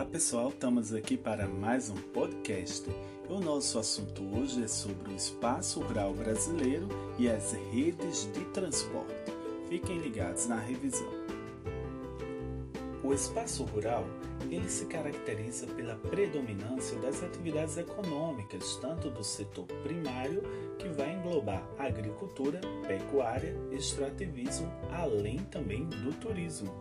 Olá pessoal, estamos aqui para mais um podcast. O nosso assunto hoje é sobre o espaço rural brasileiro e as redes de transporte. Fiquem ligados na revisão. O espaço rural ele se caracteriza pela predominância das atividades econômicas, tanto do setor primário, que vai englobar agricultura, pecuária, extrativismo, além também do turismo.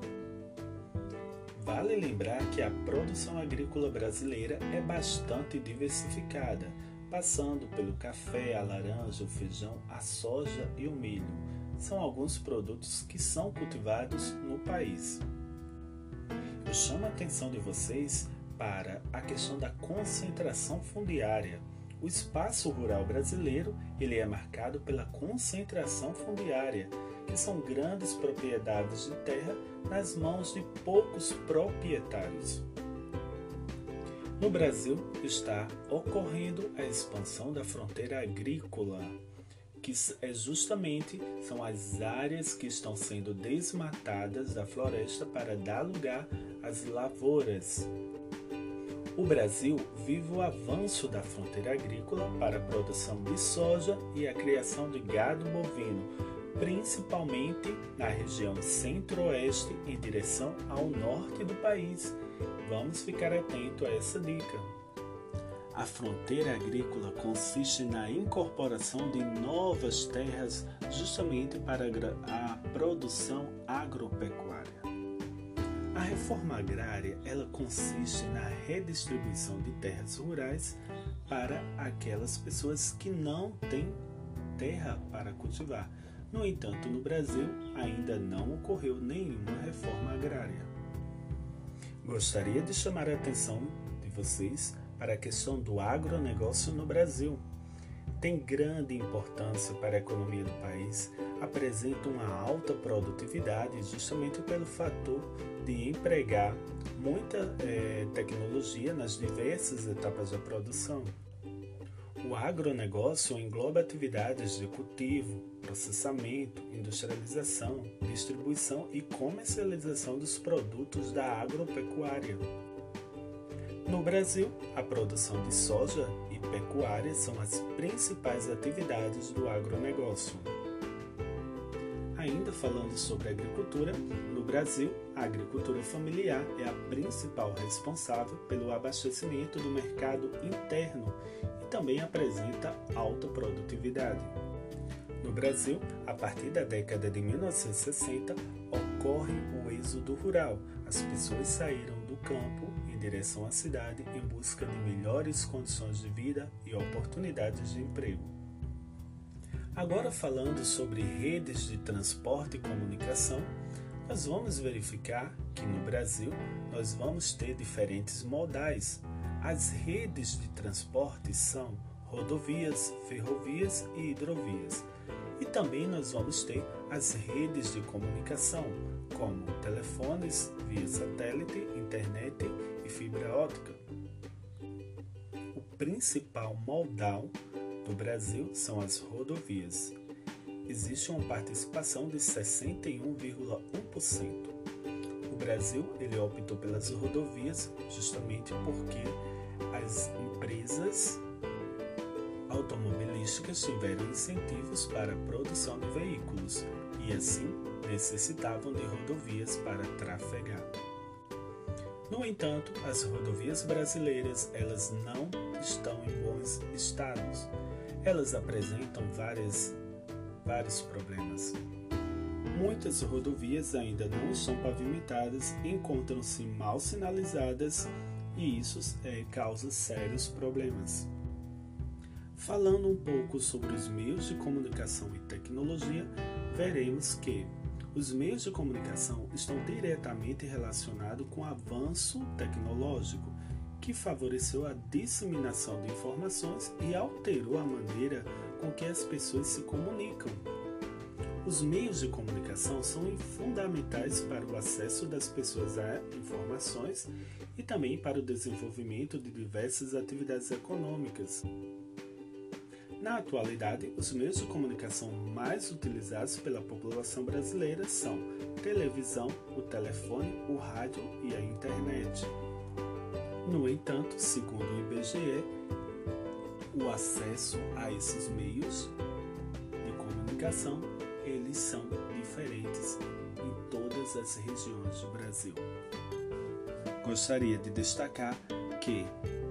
Vale lembrar que a produção agrícola brasileira é bastante diversificada, passando pelo café, a laranja, o feijão, a soja e o milho. São alguns produtos que são cultivados no país. Eu chamo a atenção de vocês para a questão da concentração fundiária. O espaço rural brasileiro ele é marcado pela concentração fundiária que são grandes propriedades de terra nas mãos de poucos proprietários. No Brasil está ocorrendo a expansão da fronteira agrícola, que é justamente são as áreas que estão sendo desmatadas da floresta para dar lugar às lavouras. O Brasil vive o avanço da fronteira agrícola para a produção de soja e a criação de gado bovino, principalmente na região centro-oeste em direção ao norte do país. Vamos ficar atento a essa dica. A fronteira agrícola consiste na incorporação de novas terras justamente para a produção agropecuária. A reforma agrária, ela consiste na redistribuição de terras rurais para aquelas pessoas que não têm terra para cultivar, no entanto, no Brasil ainda não ocorreu nenhuma reforma agrária. Gostaria de chamar a atenção de vocês para a questão do agronegócio no Brasil. Tem grande importância para a economia do país, apresenta uma alta produtividade justamente pelo fator de empregar muita é, tecnologia nas diversas etapas da produção. O agronegócio engloba atividades de cultivo, processamento, industrialização, distribuição e comercialização dos produtos da agropecuária. No Brasil, a produção de soja e pecuária são as principais atividades do agronegócio. Ainda falando sobre agricultura, no Brasil, a agricultura familiar é a principal responsável pelo abastecimento do mercado interno também apresenta alta produtividade. No Brasil, a partir da década de 1960, ocorre o êxodo rural. As pessoas saíram do campo direção à cidade em busca de melhores condições de vida e oportunidades de emprego. Agora, falando sobre redes de transporte e comunicação, nós vamos verificar que no Brasil nós vamos ter diferentes modais as redes de transporte são rodovias, ferrovias e hidrovias. E também nós vamos ter as redes de comunicação, como telefones via satélite, internet e fibra óptica. O principal modal do Brasil são as rodovias. Existe uma participação de 61,1%. Brasil ele optou pelas rodovias justamente porque as empresas automobilísticas tiveram incentivos para a produção de veículos e assim necessitavam de rodovias para trafegar. No entanto, as rodovias brasileiras elas não estão em bons estados. Elas apresentam várias, vários problemas. Muitas rodovias ainda não estão pavimentadas, encontram-se mal sinalizadas e isso é, causa sérios problemas. Falando um pouco sobre os meios de comunicação e tecnologia, veremos que os meios de comunicação estão diretamente relacionados com o avanço tecnológico, que favoreceu a disseminação de informações e alterou a maneira com que as pessoas se comunicam os meios de comunicação são fundamentais para o acesso das pessoas a informações e também para o desenvolvimento de diversas atividades econômicas. Na atualidade, os meios de comunicação mais utilizados pela população brasileira são televisão, o telefone, o rádio e a internet. No entanto, segundo o IBGE, o acesso a esses meios de comunicação, eles são diferentes em todas as regiões do Brasil. Gostaria de destacar que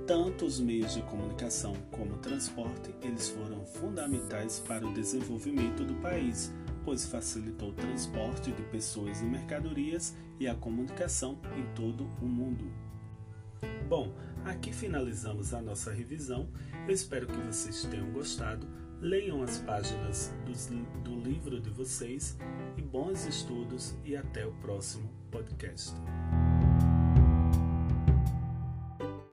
tanto os meios de comunicação como o transporte, eles foram fundamentais para o desenvolvimento do país, pois facilitou o transporte de pessoas e mercadorias e a comunicação em todo o mundo. Bom, aqui finalizamos a nossa revisão. Eu espero que vocês tenham gostado. Leiam as páginas do, do livro de vocês e bons estudos e até o próximo podcast.